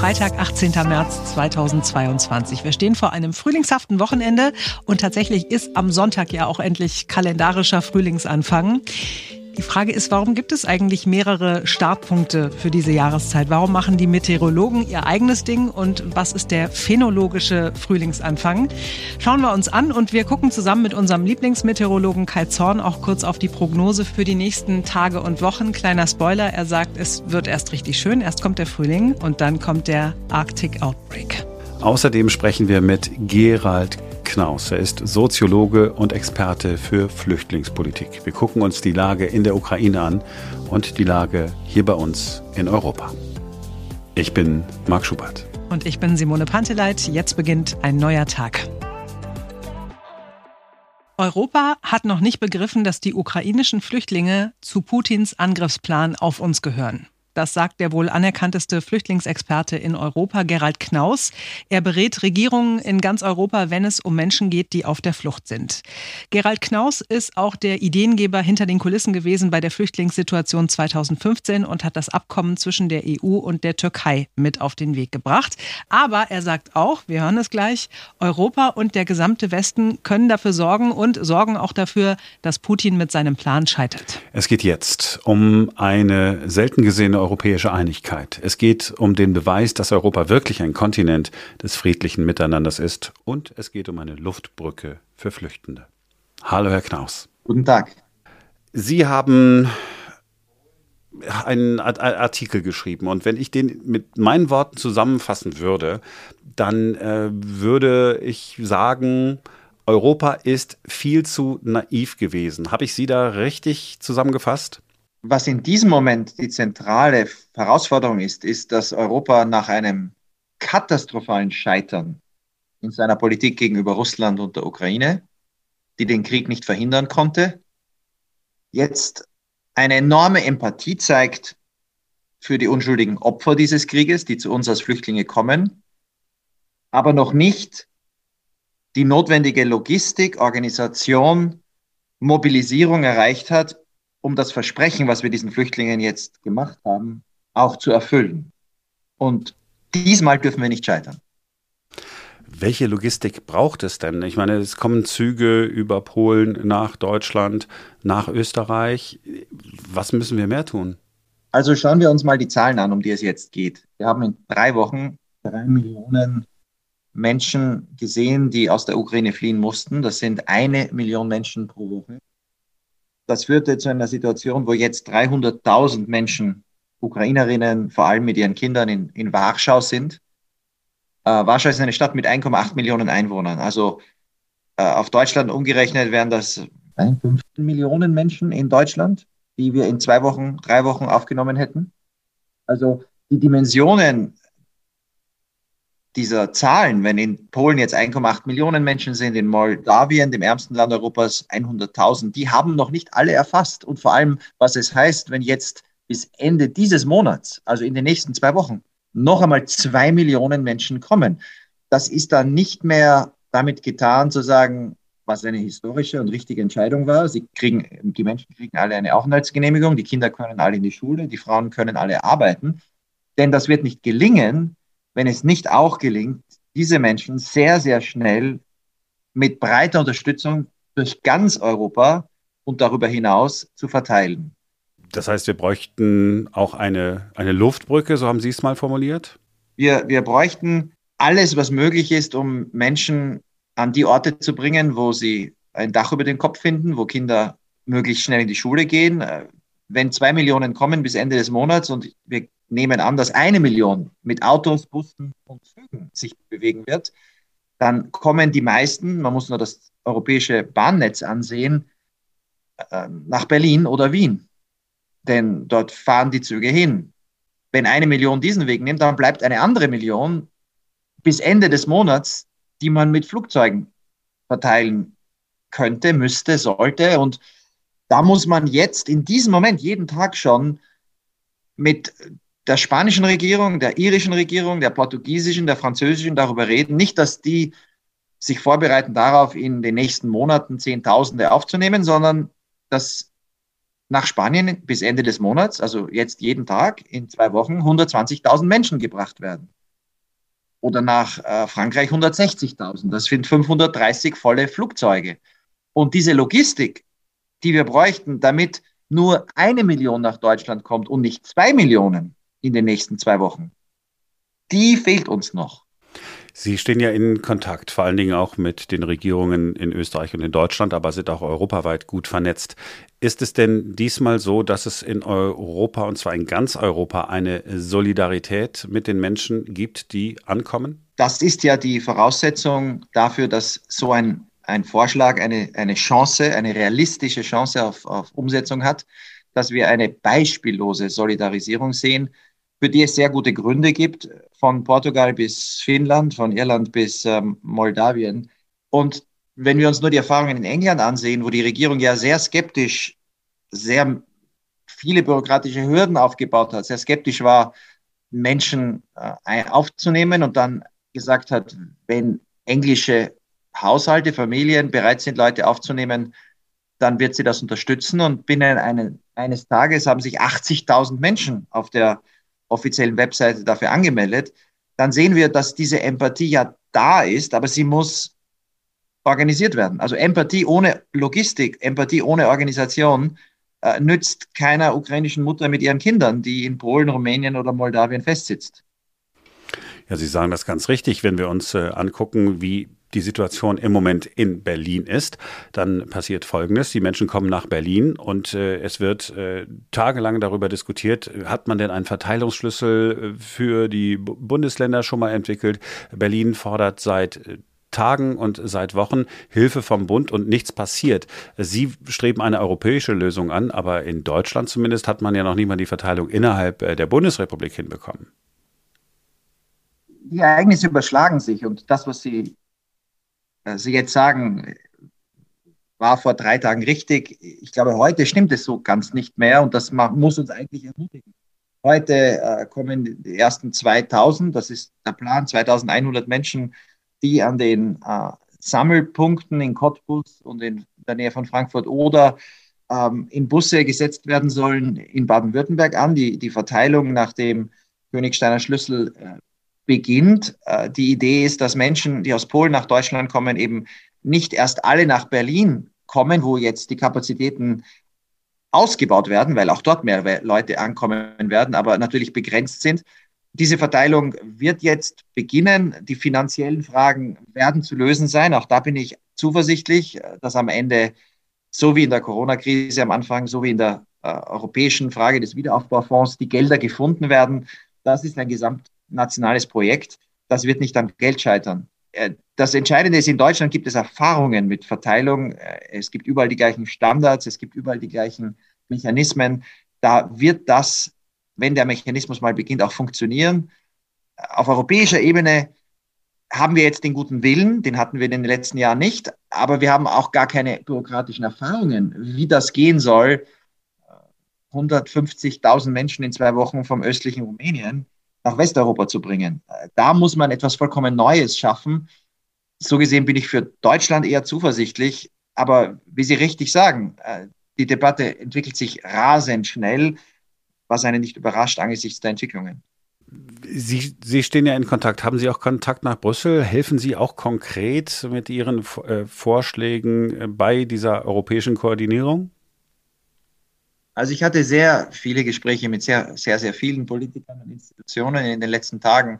Freitag, 18. März 2022. Wir stehen vor einem frühlingshaften Wochenende und tatsächlich ist am Sonntag ja auch endlich kalendarischer Frühlingsanfang. Die Frage ist, warum gibt es eigentlich mehrere Startpunkte für diese Jahreszeit? Warum machen die Meteorologen ihr eigenes Ding und was ist der phänologische Frühlingsanfang? Schauen wir uns an und wir gucken zusammen mit unserem Lieblingsmeteorologen Kai Zorn auch kurz auf die Prognose für die nächsten Tage und Wochen. Kleiner Spoiler, er sagt, es wird erst richtig schön, erst kommt der Frühling und dann kommt der Arctic Outbreak. Außerdem sprechen wir mit Gerald Knaus. Er ist Soziologe und Experte für Flüchtlingspolitik. Wir gucken uns die Lage in der Ukraine an und die Lage hier bei uns in Europa. Ich bin Marc Schubert. Und ich bin Simone Panteleit. Jetzt beginnt ein neuer Tag. Europa hat noch nicht begriffen, dass die ukrainischen Flüchtlinge zu Putins Angriffsplan auf uns gehören. Das sagt der wohl anerkannteste Flüchtlingsexperte in Europa, Gerald Knaus. Er berät Regierungen in ganz Europa, wenn es um Menschen geht, die auf der Flucht sind. Gerald Knaus ist auch der Ideengeber hinter den Kulissen gewesen bei der Flüchtlingssituation 2015 und hat das Abkommen zwischen der EU und der Türkei mit auf den Weg gebracht. Aber er sagt auch, wir hören es gleich, Europa und der gesamte Westen können dafür sorgen und sorgen auch dafür, dass Putin mit seinem Plan scheitert. Es geht jetzt um eine selten gesehene europäische Einigkeit. Es geht um den Beweis, dass Europa wirklich ein Kontinent des friedlichen Miteinanders ist und es geht um eine Luftbrücke für Flüchtende. Hallo, Herr Knaus. Guten Tag. Sie haben einen Artikel geschrieben und wenn ich den mit meinen Worten zusammenfassen würde, dann äh, würde ich sagen, Europa ist viel zu naiv gewesen. Habe ich Sie da richtig zusammengefasst? Was in diesem Moment die zentrale Herausforderung ist, ist, dass Europa nach einem katastrophalen Scheitern in seiner Politik gegenüber Russland und der Ukraine, die den Krieg nicht verhindern konnte, jetzt eine enorme Empathie zeigt für die unschuldigen Opfer dieses Krieges, die zu uns als Flüchtlinge kommen, aber noch nicht die notwendige Logistik, Organisation, Mobilisierung erreicht hat, um das Versprechen, was wir diesen Flüchtlingen jetzt gemacht haben, auch zu erfüllen. Und diesmal dürfen wir nicht scheitern. Welche Logistik braucht es denn? Ich meine, es kommen Züge über Polen nach Deutschland, nach Österreich. Was müssen wir mehr tun? Also schauen wir uns mal die Zahlen an, um die es jetzt geht. Wir haben in drei Wochen drei Millionen Menschen gesehen, die aus der Ukraine fliehen mussten. Das sind eine Million Menschen pro Woche. Das führte zu einer Situation, wo jetzt 300.000 Menschen, Ukrainerinnen, vor allem mit ihren Kindern in, in Warschau sind. Äh, Warschau ist eine Stadt mit 1,8 Millionen Einwohnern. Also äh, auf Deutschland umgerechnet wären das 15 Millionen Menschen in Deutschland, die wir in zwei Wochen, drei Wochen aufgenommen hätten. Also die Dimensionen dieser Zahlen, wenn in Polen jetzt 1,8 Millionen Menschen sind, in Moldawien, dem ärmsten Land Europas, 100.000, die haben noch nicht alle erfasst. Und vor allem, was es heißt, wenn jetzt bis Ende dieses Monats, also in den nächsten zwei Wochen, noch einmal zwei Millionen Menschen kommen. Das ist dann nicht mehr damit getan, zu sagen, was eine historische und richtige Entscheidung war. Sie kriegen, die Menschen kriegen alle eine Aufenthaltsgenehmigung, die Kinder können alle in die Schule, die Frauen können alle arbeiten. Denn das wird nicht gelingen, wenn es nicht auch gelingt, diese Menschen sehr, sehr schnell mit breiter Unterstützung durch ganz Europa und darüber hinaus zu verteilen. Das heißt, wir bräuchten auch eine, eine Luftbrücke, so haben Sie es mal formuliert? Wir, wir bräuchten alles, was möglich ist, um Menschen an die Orte zu bringen, wo sie ein Dach über den Kopf finden, wo Kinder möglichst schnell in die Schule gehen. Wenn zwei Millionen kommen bis Ende des Monats und wir nehmen an, dass eine Million mit Autos, Bussen und Zügen sich bewegen wird, dann kommen die meisten, man muss nur das europäische Bahnnetz ansehen, äh, nach Berlin oder Wien. Denn dort fahren die Züge hin. Wenn eine Million diesen Weg nimmt, dann bleibt eine andere Million bis Ende des Monats, die man mit Flugzeugen verteilen könnte, müsste, sollte. Und da muss man jetzt in diesem Moment jeden Tag schon mit der spanischen Regierung, der irischen Regierung, der portugiesischen, der französischen darüber reden. Nicht, dass die sich vorbereiten darauf, in den nächsten Monaten Zehntausende aufzunehmen, sondern dass nach Spanien bis Ende des Monats, also jetzt jeden Tag in zwei Wochen, 120.000 Menschen gebracht werden. oder nach äh, Frankreich 160.000. Das sind 530 volle Flugzeuge. Und diese Logistik, die wir bräuchten, damit nur eine Million nach Deutschland kommt und nicht zwei Millionen in den nächsten zwei Wochen, die fehlt uns noch. Sie stehen ja in Kontakt, vor allen Dingen auch mit den Regierungen in Österreich und in Deutschland, aber sind auch europaweit gut vernetzt. Ist es denn diesmal so, dass es in Europa, und zwar in ganz Europa, eine Solidarität mit den Menschen gibt, die ankommen? Das ist ja die Voraussetzung dafür, dass so ein, ein Vorschlag eine, eine Chance, eine realistische Chance auf, auf Umsetzung hat, dass wir eine beispiellose Solidarisierung sehen, für die es sehr gute Gründe gibt, von Portugal bis Finnland, von Irland bis ähm, Moldawien. Und wenn wir uns nur die Erfahrungen in England ansehen, wo die Regierung ja sehr skeptisch, sehr viele bürokratische Hürden aufgebaut hat, sehr skeptisch war, Menschen äh, aufzunehmen und dann gesagt hat, wenn englische Haushalte, Familien bereit sind, Leute aufzunehmen, dann wird sie das unterstützen. Und binnen einen, eines Tages haben sich 80.000 Menschen auf der offiziellen Webseite dafür angemeldet, dann sehen wir, dass diese Empathie ja da ist, aber sie muss organisiert werden. Also Empathie ohne Logistik, Empathie ohne Organisation äh, nützt keiner ukrainischen Mutter mit ihren Kindern, die in Polen, Rumänien oder Moldawien festsitzt. Ja, Sie sagen das ganz richtig. Wenn wir uns äh, angucken, wie die Situation im Moment in Berlin ist, dann passiert Folgendes. Die Menschen kommen nach Berlin und äh, es wird äh, tagelang darüber diskutiert, hat man denn einen Verteilungsschlüssel äh, für die Bundesländer schon mal entwickelt? Berlin fordert seit äh, Tagen und seit Wochen Hilfe vom Bund und nichts passiert. Sie streben eine europäische Lösung an, aber in Deutschland zumindest hat man ja noch nie mal die Verteilung innerhalb äh, der Bundesrepublik hinbekommen. Die Ereignisse überschlagen sich und das, was Sie Sie jetzt sagen, war vor drei Tagen richtig. Ich glaube, heute stimmt es so ganz nicht mehr und das muss uns eigentlich ermutigen. Heute äh, kommen die ersten 2000, das ist der Plan, 2100 Menschen, die an den äh, Sammelpunkten in Cottbus und in der Nähe von Frankfurt oder ähm, in Busse gesetzt werden sollen in Baden-Württemberg an. Die, die Verteilung nach dem Königsteiner Schlüssel äh, beginnt. Äh, die Idee ist, dass Menschen, die aus Polen nach Deutschland kommen, eben nicht erst alle nach Berlin kommen, wo jetzt die Kapazitäten ausgebaut werden, weil auch dort mehr Leute ankommen werden, aber natürlich begrenzt sind. Diese Verteilung wird jetzt beginnen. Die finanziellen Fragen werden zu lösen sein. Auch da bin ich zuversichtlich, dass am Ende, so wie in der Corona-Krise am Anfang, so wie in der äh, europäischen Frage des Wiederaufbaufonds, die Gelder gefunden werden. Das ist ein gesamt nationales Projekt. Das wird nicht am Geld scheitern. Äh, das Entscheidende ist, in Deutschland gibt es Erfahrungen mit Verteilung. Äh, es gibt überall die gleichen Standards, es gibt überall die gleichen Mechanismen. Da wird das, wenn der Mechanismus mal beginnt, auch funktionieren. Auf europäischer Ebene haben wir jetzt den guten Willen, den hatten wir in den letzten Jahren nicht, aber wir haben auch gar keine bürokratischen Erfahrungen, wie das gehen soll. 150.000 Menschen in zwei Wochen vom östlichen Rumänien nach Westeuropa zu bringen. Da muss man etwas vollkommen Neues schaffen. So gesehen bin ich für Deutschland eher zuversichtlich. Aber wie Sie richtig sagen, äh, die Debatte entwickelt sich rasend schnell, was einen nicht überrascht angesichts der Entwicklungen. Sie, Sie stehen ja in Kontakt. Haben Sie auch Kontakt nach Brüssel? Helfen Sie auch konkret mit Ihren äh, Vorschlägen äh, bei dieser europäischen Koordinierung? Also ich hatte sehr viele Gespräche mit sehr, sehr, sehr vielen Politikern und Institutionen in den letzten Tagen.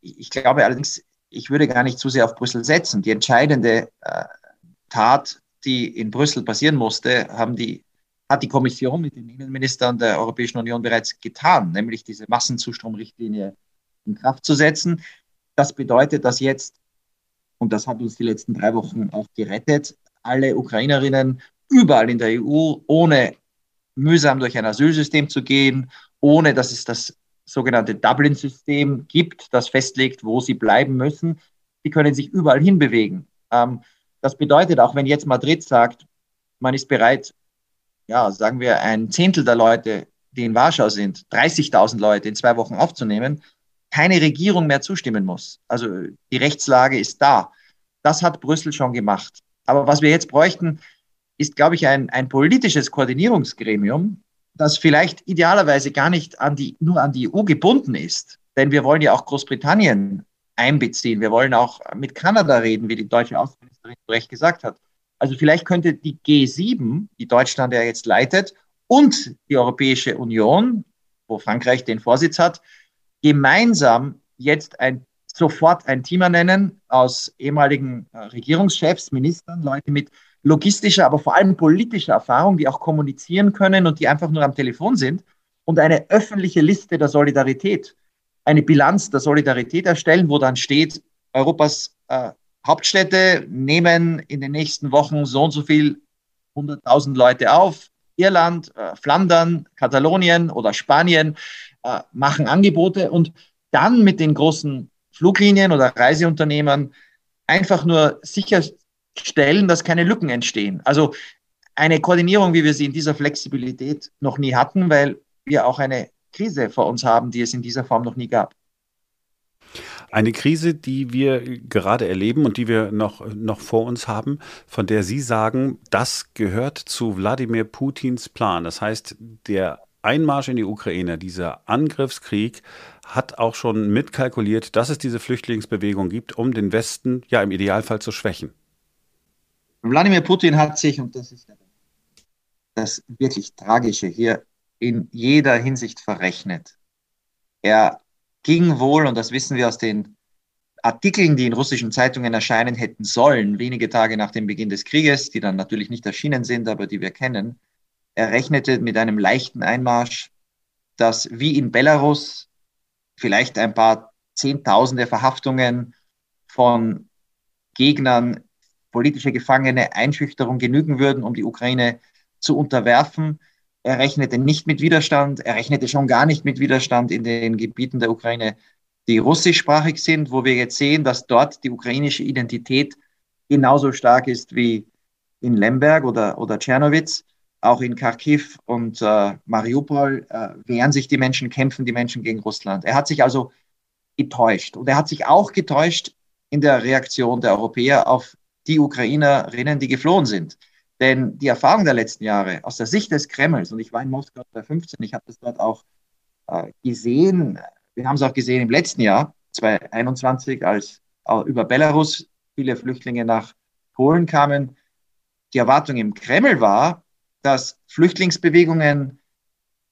Ich glaube allerdings, ich würde gar nicht zu sehr auf Brüssel setzen. Die entscheidende äh, Tat, die in Brüssel passieren musste, haben die, hat die Kommission mit den Innenministern der Europäischen Union bereits getan, nämlich diese Massenzustromrichtlinie in Kraft zu setzen. Das bedeutet, dass jetzt, und das hat uns die letzten drei Wochen auch gerettet, alle Ukrainerinnen überall in der EU ohne mühsam durch ein Asylsystem zu gehen, ohne dass es das sogenannte Dublin-System gibt, das festlegt, wo sie bleiben müssen. Sie können sich überall hinbewegen. Ähm, das bedeutet, auch wenn jetzt Madrid sagt, man ist bereit, ja, sagen wir, ein Zehntel der Leute, die in Warschau sind, 30.000 Leute in zwei Wochen aufzunehmen, keine Regierung mehr zustimmen muss. Also die Rechtslage ist da. Das hat Brüssel schon gemacht. Aber was wir jetzt bräuchten, ist, glaube ich, ein, ein politisches Koordinierungsgremium, das vielleicht idealerweise gar nicht an die, nur an die EU gebunden ist. Denn wir wollen ja auch Großbritannien einbeziehen. Wir wollen auch mit Kanada reden, wie die deutsche Außenministerin zu Recht gesagt hat. Also vielleicht könnte die G7, die Deutschland ja jetzt leitet, und die Europäische Union, wo Frankreich den Vorsitz hat, gemeinsam jetzt ein, sofort ein Team ernennen aus ehemaligen äh, Regierungschefs, Ministern, Leute mit logistischer, aber vor allem politischer Erfahrung, die auch kommunizieren können und die einfach nur am Telefon sind und eine öffentliche Liste der Solidarität, eine Bilanz der Solidarität erstellen, wo dann steht, Europas äh, Hauptstädte nehmen in den nächsten Wochen so und so viel 100.000 Leute auf. Irland, äh, Flandern, Katalonien oder Spanien äh, machen Angebote und dann mit den großen Fluglinien oder Reiseunternehmen einfach nur sicherstellen, dass keine Lücken entstehen. Also eine Koordinierung, wie wir sie in dieser Flexibilität noch nie hatten, weil wir auch eine Krise vor uns haben, die es in dieser Form noch nie gab. Eine Krise, die wir gerade erleben und die wir noch, noch vor uns haben, von der Sie sagen, das gehört zu Wladimir Putins Plan. Das heißt, der Einmarsch in die Ukraine, dieser Angriffskrieg, hat auch schon mitkalkuliert, dass es diese Flüchtlingsbewegung gibt, um den Westen ja im Idealfall zu schwächen. Wladimir Putin hat sich, und das ist das wirklich Tragische hier, in jeder Hinsicht verrechnet. Er ging wohl, und das wissen wir aus den Artikeln, die in russischen Zeitungen erscheinen hätten sollen, wenige Tage nach dem Beginn des Krieges, die dann natürlich nicht erschienen sind, aber die wir kennen, er rechnete mit einem leichten Einmarsch, dass wie in Belarus vielleicht ein paar Zehntausende Verhaftungen von Gegnern, politische Gefangene, Einschüchterung genügen würden, um die Ukraine zu unterwerfen. Er rechnete nicht mit Widerstand. Er rechnete schon gar nicht mit Widerstand in den Gebieten der Ukraine, die russischsprachig sind, wo wir jetzt sehen, dass dort die ukrainische Identität genauso stark ist wie in Lemberg oder, oder Tschernowitz. Auch in Kharkiv und äh, Mariupol äh, wehren sich die Menschen, kämpfen die Menschen gegen Russland. Er hat sich also getäuscht. Und er hat sich auch getäuscht in der Reaktion der Europäer auf die Ukrainerinnen, die geflohen sind. Denn die Erfahrung der letzten Jahre aus der Sicht des Kremls, und ich war in Moskau 2015, ich habe das dort auch äh, gesehen, wir haben es auch gesehen im letzten Jahr, 2021, als äh, über Belarus viele Flüchtlinge nach Polen kamen. Die Erwartung im Kreml war, dass Flüchtlingsbewegungen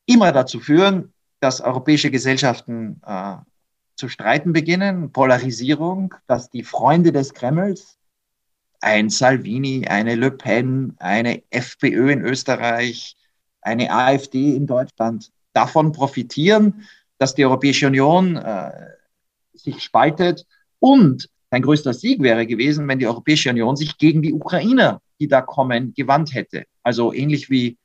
immer dazu führen, dass europäische Gesellschaften äh, zu streiten beginnen, Polarisierung, dass die Freunde des Kremls ein Salvini, eine Le Pen, eine FPÖ in Österreich, eine AfD in Deutschland davon profitieren, dass die Europäische Union äh, sich spaltet. Und ein größter Sieg wäre gewesen, wenn die Europäische Union sich gegen die Ukrainer, die da kommen, gewandt hätte. Also ähnlich wie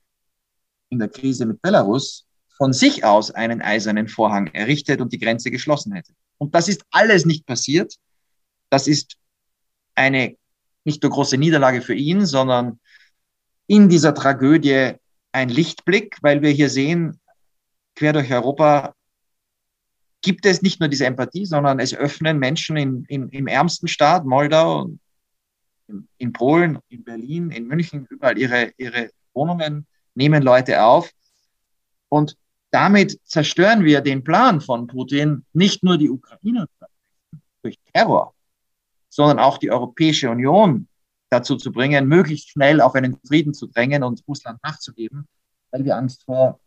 in der Krise mit Belarus von sich aus einen eisernen Vorhang errichtet und die Grenze geschlossen hätte. Und das ist alles nicht passiert. Das ist eine nicht nur große Niederlage für ihn, sondern in dieser Tragödie ein Lichtblick, weil wir hier sehen, quer durch Europa gibt es nicht nur diese Empathie, sondern es öffnen Menschen in, in, im ärmsten Staat, Moldau, in, in, Polen, in Berlin, in München, überall ihre, ihre Wohnungen, nehmen Leute auf. Und damit zerstören wir den Plan von Putin, nicht nur die Ukraine durch Terror, sondern auch die Europäische Union dazu zu bringen, möglichst schnell auf einen Frieden zu drängen und Russland nachzugeben, weil wir Angst vor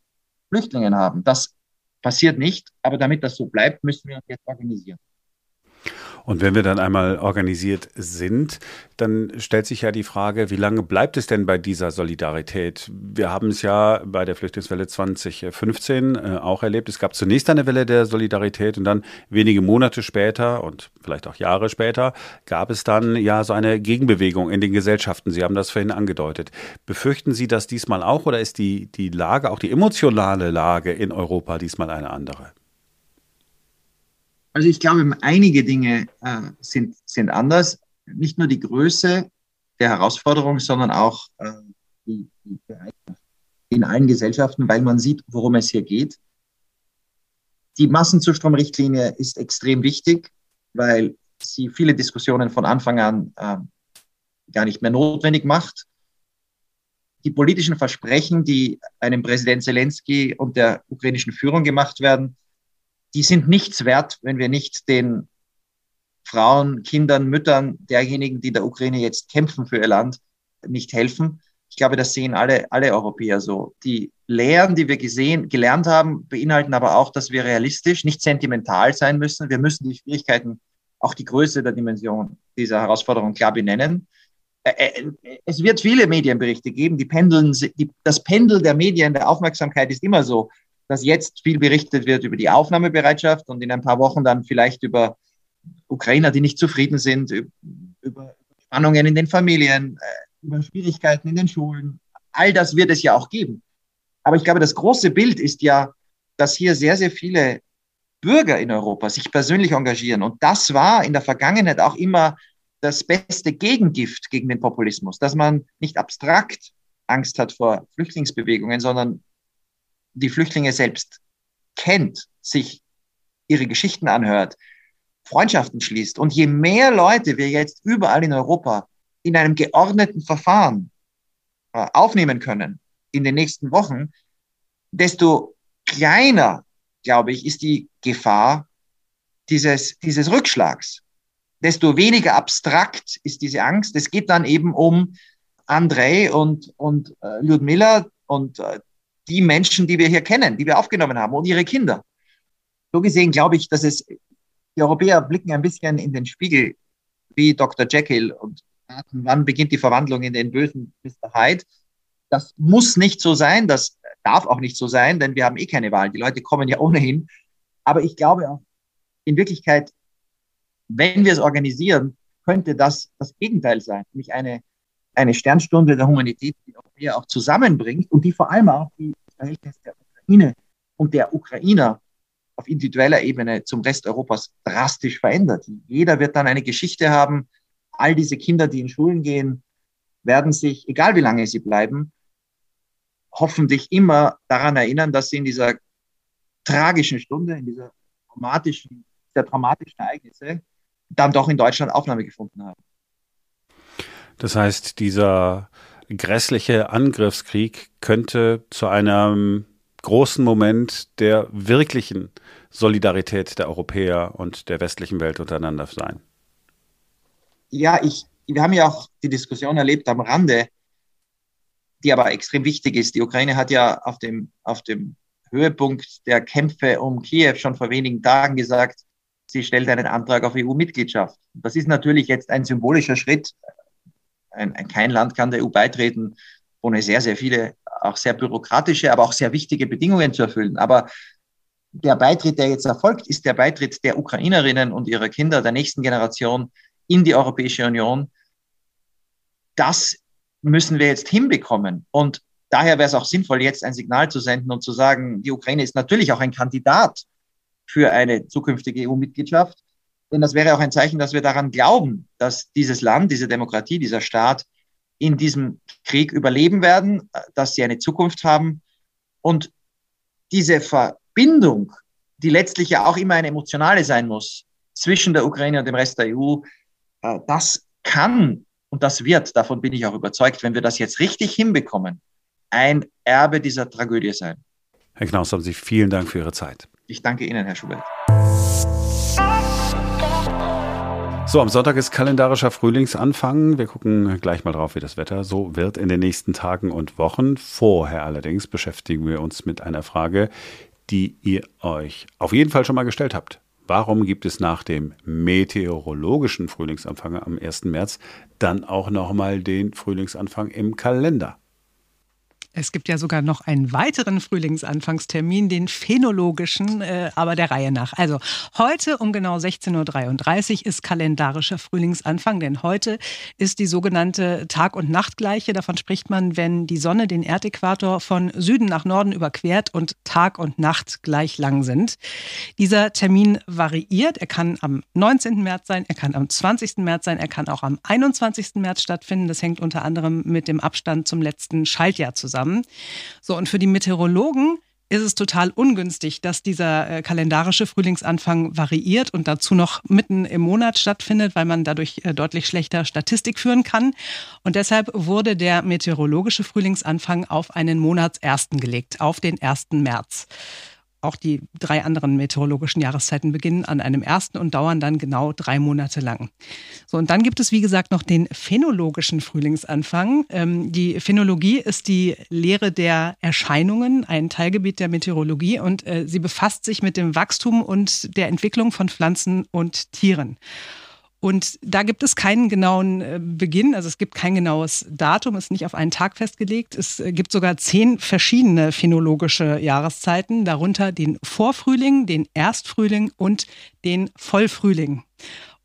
Flüchtlingen haben. Das passiert nicht, aber damit das so bleibt, müssen wir uns jetzt organisieren. Und wenn wir dann einmal organisiert sind, dann stellt sich ja die Frage, wie lange bleibt es denn bei dieser Solidarität? Wir haben es ja bei der Flüchtlingswelle 2015 äh, auch erlebt. Es gab zunächst eine Welle der Solidarität und dann wenige Monate später und vielleicht auch Jahre später gab es dann ja so eine Gegenbewegung in den Gesellschaften. Sie haben das vorhin angedeutet. Befürchten Sie das diesmal auch oder ist die, die Lage, auch die emotionale Lage in Europa diesmal eine andere? Also ich glaube, einige Dinge äh, sind, sind anders. Nicht nur die Größe der Herausforderung, sondern auch äh, die, die in allen Gesellschaften, weil man sieht, worum es hier geht. Die Massenzustromrichtlinie ist extrem wichtig, weil sie viele Diskussionen von Anfang an äh, gar nicht mehr notwendig macht. Die politischen Versprechen, die einem Präsident Zelensky und der ukrainischen Führung gemacht werden, die sind nichts wert, wenn wir nicht den Frauen, Kindern, Müttern derjenigen, die der Ukraine jetzt kämpfen für ihr Land, nicht helfen. Ich glaube, das sehen alle, alle Europäer so. Die Lehren, die wir gesehen, gelernt haben, beinhalten aber auch, dass wir realistisch, nicht sentimental sein müssen. Wir müssen die Schwierigkeiten, auch die Größe der Dimension dieser Herausforderung klar benennen. Es wird viele Medienberichte geben. Die Pendeln, die, das Pendel der Medien, der Aufmerksamkeit ist immer so, dass jetzt viel berichtet wird über die Aufnahmebereitschaft und in ein paar Wochen dann vielleicht über Ukrainer, die nicht zufrieden sind, über Spannungen in den Familien, äh, über Schwierigkeiten in den Schulen. All das wird es ja auch geben. Aber ich glaube, das große Bild ist ja, dass hier sehr, sehr viele Bürger in Europa sich persönlich engagieren. Und das war in der Vergangenheit auch immer das beste Gegengift gegen den Populismus, dass man nicht abstrakt Angst hat vor Flüchtlingsbewegungen, sondern die Flüchtlinge selbst kennt, sich ihre Geschichten anhört, Freundschaften schließt. Und je mehr Leute wir jetzt überall in Europa in einem geordneten Verfahren äh, aufnehmen können in den nächsten Wochen, desto kleiner, glaube ich, ist die Gefahr dieses, dieses Rückschlags. Desto weniger abstrakt ist diese Angst. Es geht dann eben um Andrei und, und äh, Ludmilla und äh, die Menschen, die wir hier kennen, die wir aufgenommen haben und ihre Kinder. So gesehen glaube ich, dass es die Europäer blicken ein bisschen in den Spiegel wie Dr. Jekyll und wann beginnt die Verwandlung in den bösen Mr. Hyde. Das muss nicht so sein, das darf auch nicht so sein, denn wir haben eh keine Wahl. Die Leute kommen ja ohnehin. Aber ich glaube auch, in Wirklichkeit, wenn wir es organisieren, könnte das das Gegenteil sein, nämlich eine, eine Sternstunde der Humanität, die Europäer auch zusammenbringt und die vor allem auch die Verhältnisse der Ukraine und der Ukrainer auf individueller Ebene zum Rest Europas drastisch verändert. Jeder wird dann eine Geschichte haben. All diese Kinder, die in Schulen gehen, werden sich, egal wie lange sie bleiben, hoffentlich immer daran erinnern, dass sie in dieser tragischen Stunde, in dieser dramatischen, der dramatischen Ereignisse, dann doch in Deutschland Aufnahme gefunden haben. Das heißt, dieser grässliche Angriffskrieg könnte zu einem großen Moment der wirklichen Solidarität der Europäer und der westlichen Welt untereinander sein? Ja, ich, wir haben ja auch die Diskussion erlebt am Rande, die aber extrem wichtig ist. Die Ukraine hat ja auf dem, auf dem Höhepunkt der Kämpfe um Kiew schon vor wenigen Tagen gesagt, sie stellt einen Antrag auf EU-Mitgliedschaft. Das ist natürlich jetzt ein symbolischer Schritt. Ein, ein, kein Land kann der EU beitreten, ohne sehr, sehr viele auch sehr bürokratische, aber auch sehr wichtige Bedingungen zu erfüllen. Aber der Beitritt, der jetzt erfolgt, ist der Beitritt der Ukrainerinnen und ihrer Kinder der nächsten Generation in die Europäische Union. Das müssen wir jetzt hinbekommen. Und daher wäre es auch sinnvoll, jetzt ein Signal zu senden und zu sagen, die Ukraine ist natürlich auch ein Kandidat für eine zukünftige EU-Mitgliedschaft. Denn das wäre auch ein Zeichen, dass wir daran glauben, dass dieses Land, diese Demokratie, dieser Staat in diesem Krieg überleben werden, dass sie eine Zukunft haben. Und diese Verbindung, die letztlich ja auch immer eine emotionale sein muss, zwischen der Ukraine und dem Rest der EU, äh, das kann und das wird, davon bin ich auch überzeugt, wenn wir das jetzt richtig hinbekommen, ein Erbe dieser Tragödie sein. Herr Knaus, haben Sie vielen Dank für Ihre Zeit. Ich danke Ihnen, Herr Schubert. So, am Sonntag ist kalendarischer Frühlingsanfang. Wir gucken gleich mal drauf, wie das Wetter so wird in den nächsten Tagen und Wochen. Vorher allerdings beschäftigen wir uns mit einer Frage, die ihr euch auf jeden Fall schon mal gestellt habt. Warum gibt es nach dem meteorologischen Frühlingsanfang am 1. März dann auch nochmal den Frühlingsanfang im Kalender? Es gibt ja sogar noch einen weiteren Frühlingsanfangstermin, den phänologischen, äh, aber der Reihe nach. Also heute um genau 16.33 Uhr ist kalendarischer Frühlingsanfang, denn heute ist die sogenannte Tag- und Nachtgleiche. Davon spricht man, wenn die Sonne den Erdäquator von Süden nach Norden überquert und Tag und Nacht gleich lang sind. Dieser Termin variiert. Er kann am 19. März sein, er kann am 20. März sein, er kann auch am 21. März stattfinden. Das hängt unter anderem mit dem Abstand zum letzten Schaltjahr zusammen zusammen. So, und für die Meteorologen ist es total ungünstig, dass dieser äh, kalendarische Frühlingsanfang variiert und dazu noch mitten im Monat stattfindet, weil man dadurch äh, deutlich schlechter Statistik führen kann. Und deshalb wurde der meteorologische Frühlingsanfang auf einen Monatsersten gelegt, auf den 1. März. Auch die drei anderen meteorologischen Jahreszeiten beginnen an einem ersten und dauern dann genau drei Monate lang. So, und dann gibt es, wie gesagt, noch den phänologischen Frühlingsanfang. Ähm, die Phänologie ist die Lehre der Erscheinungen, ein Teilgebiet der Meteorologie, und äh, sie befasst sich mit dem Wachstum und der Entwicklung von Pflanzen und Tieren. Und da gibt es keinen genauen äh, Beginn, also es gibt kein genaues Datum, ist nicht auf einen Tag festgelegt. Es äh, gibt sogar zehn verschiedene phänologische Jahreszeiten, darunter den Vorfrühling, den Erstfrühling und den Vollfrühling.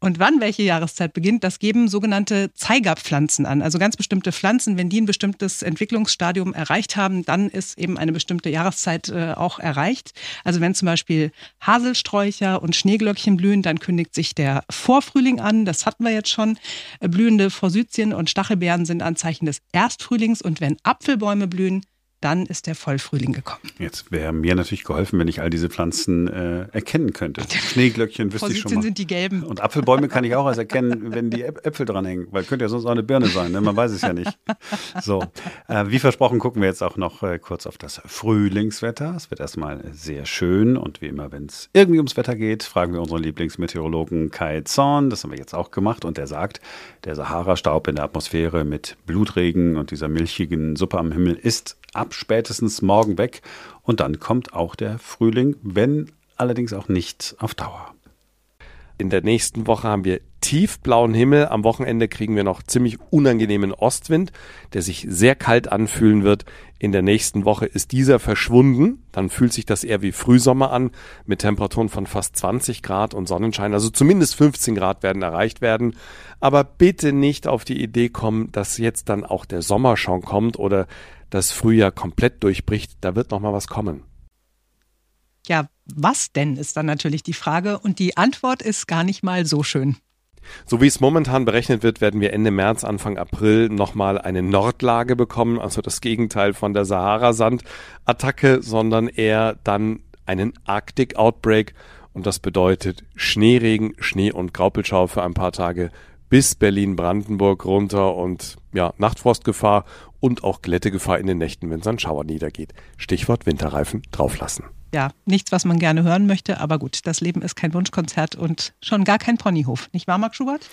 Und wann welche Jahreszeit beginnt, das geben sogenannte Zeigerpflanzen an. Also ganz bestimmte Pflanzen, wenn die ein bestimmtes Entwicklungsstadium erreicht haben, dann ist eben eine bestimmte Jahreszeit äh, auch erreicht. Also wenn zum Beispiel Haselsträucher und Schneeglöckchen blühen, dann kündigt sich der Vorfrühling an. Das hatten wir jetzt schon. Blühende Forsythien und Stachelbeeren sind Anzeichen des Erstfrühlings. Und wenn Apfelbäume blühen, dann ist der Vollfrühling gekommen. Jetzt wäre mir natürlich geholfen, wenn ich all diese Pflanzen äh, erkennen könnte. Schneeglöckchen wüsste ich schon mal. sind die gelben. Und Apfelbäume kann ich auch erst erkennen, wenn die Äpfel dranhängen, weil könnte ja sonst auch eine Birne sein, ne? man weiß es ja nicht. So, äh, wie versprochen gucken wir jetzt auch noch äh, kurz auf das Frühlingswetter. Es wird erstmal sehr schön und wie immer, wenn es irgendwie ums Wetter geht, fragen wir unseren Lieblingsmeteorologen Kai Zorn. Das haben wir jetzt auch gemacht und der sagt, der Sahara-Staub in der Atmosphäre mit Blutregen und dieser milchigen Suppe am Himmel ist ab spätestens morgen weg. Und dann kommt auch der Frühling, wenn allerdings auch nicht auf Dauer. In der nächsten Woche haben wir tiefblauen Himmel. Am Wochenende kriegen wir noch ziemlich unangenehmen Ostwind, der sich sehr kalt anfühlen wird. In der nächsten Woche ist dieser verschwunden. Dann fühlt sich das eher wie Frühsommer an, mit Temperaturen von fast 20 Grad und Sonnenschein. Also zumindest 15 Grad werden erreicht werden. Aber bitte nicht auf die Idee kommen, dass jetzt dann auch der Sommer schon kommt oder das Frühjahr komplett durchbricht. Da wird noch mal was kommen. Ja, was denn ist dann natürlich die Frage und die Antwort ist gar nicht mal so schön. So wie es momentan berechnet wird, werden wir Ende März, Anfang April nochmal eine Nordlage bekommen, also das Gegenteil von der Sahara-Sand-Attacke, sondern eher dann einen Arctic-Outbreak und das bedeutet Schneeregen, Schnee- und Graupelschau für ein paar Tage bis Berlin-Brandenburg runter und ja, Nachtfrostgefahr und auch Glättegefahr in den Nächten, wenn es an Schauer niedergeht. Stichwort Winterreifen drauflassen. Ja, nichts, was man gerne hören möchte, aber gut, das Leben ist kein Wunschkonzert und schon gar kein Ponyhof. Nicht wahr, Marc Schubert?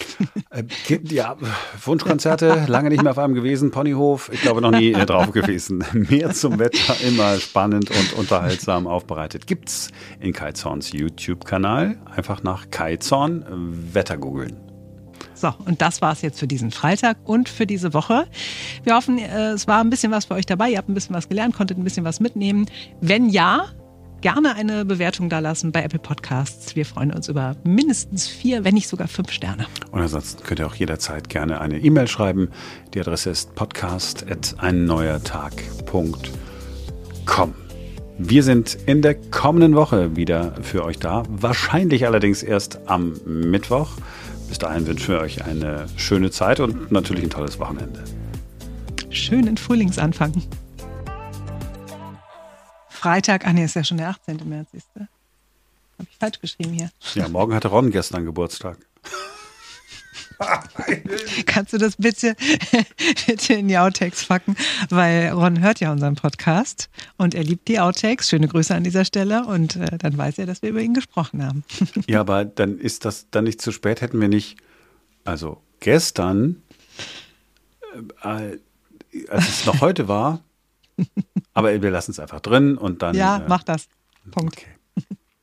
Äh, ja, Wunschkonzerte, lange nicht mehr auf einem gewesen. Ponyhof, ich glaube noch nie äh, drauf gewesen. Mehr zum Wetter, immer spannend und unterhaltsam aufbereitet. Gibt's in Kai Zorns YouTube-Kanal. Einfach nach Kai Zorn Wetter googeln. So, und das war es jetzt für diesen Freitag und für diese Woche. Wir hoffen, äh, es war ein bisschen was für euch dabei. Ihr habt ein bisschen was gelernt, konntet ein bisschen was mitnehmen. Wenn ja, gerne eine Bewertung da lassen bei Apple Podcasts. Wir freuen uns über mindestens vier, wenn nicht sogar fünf Sterne. Und ansonsten könnt ihr auch jederzeit gerne eine E-Mail schreiben. Die Adresse ist podcast.einneuertag.com. Wir sind in der kommenden Woche wieder für euch da. Wahrscheinlich allerdings erst am Mittwoch. Bis dahin wünschen wir euch eine schöne Zeit und natürlich ein tolles Wochenende. Schönen Frühlingsanfang. Freitag, ah nee, ist ja schon der 18. März, siehst du? Habe ich falsch geschrieben hier. Ja, morgen hatte Ron gestern Geburtstag. Kannst du das bitte, bitte in die Outtakes packen? Weil Ron hört ja unseren Podcast und er liebt die Outtakes. Schöne Grüße an dieser Stelle und äh, dann weiß er, dass wir über ihn gesprochen haben. ja, aber dann ist das dann nicht zu spät. Hätten wir nicht, also gestern, äh, als es noch heute war, aber wir lassen es einfach drin und dann. Ja, äh, mach das. Punkt. Okay.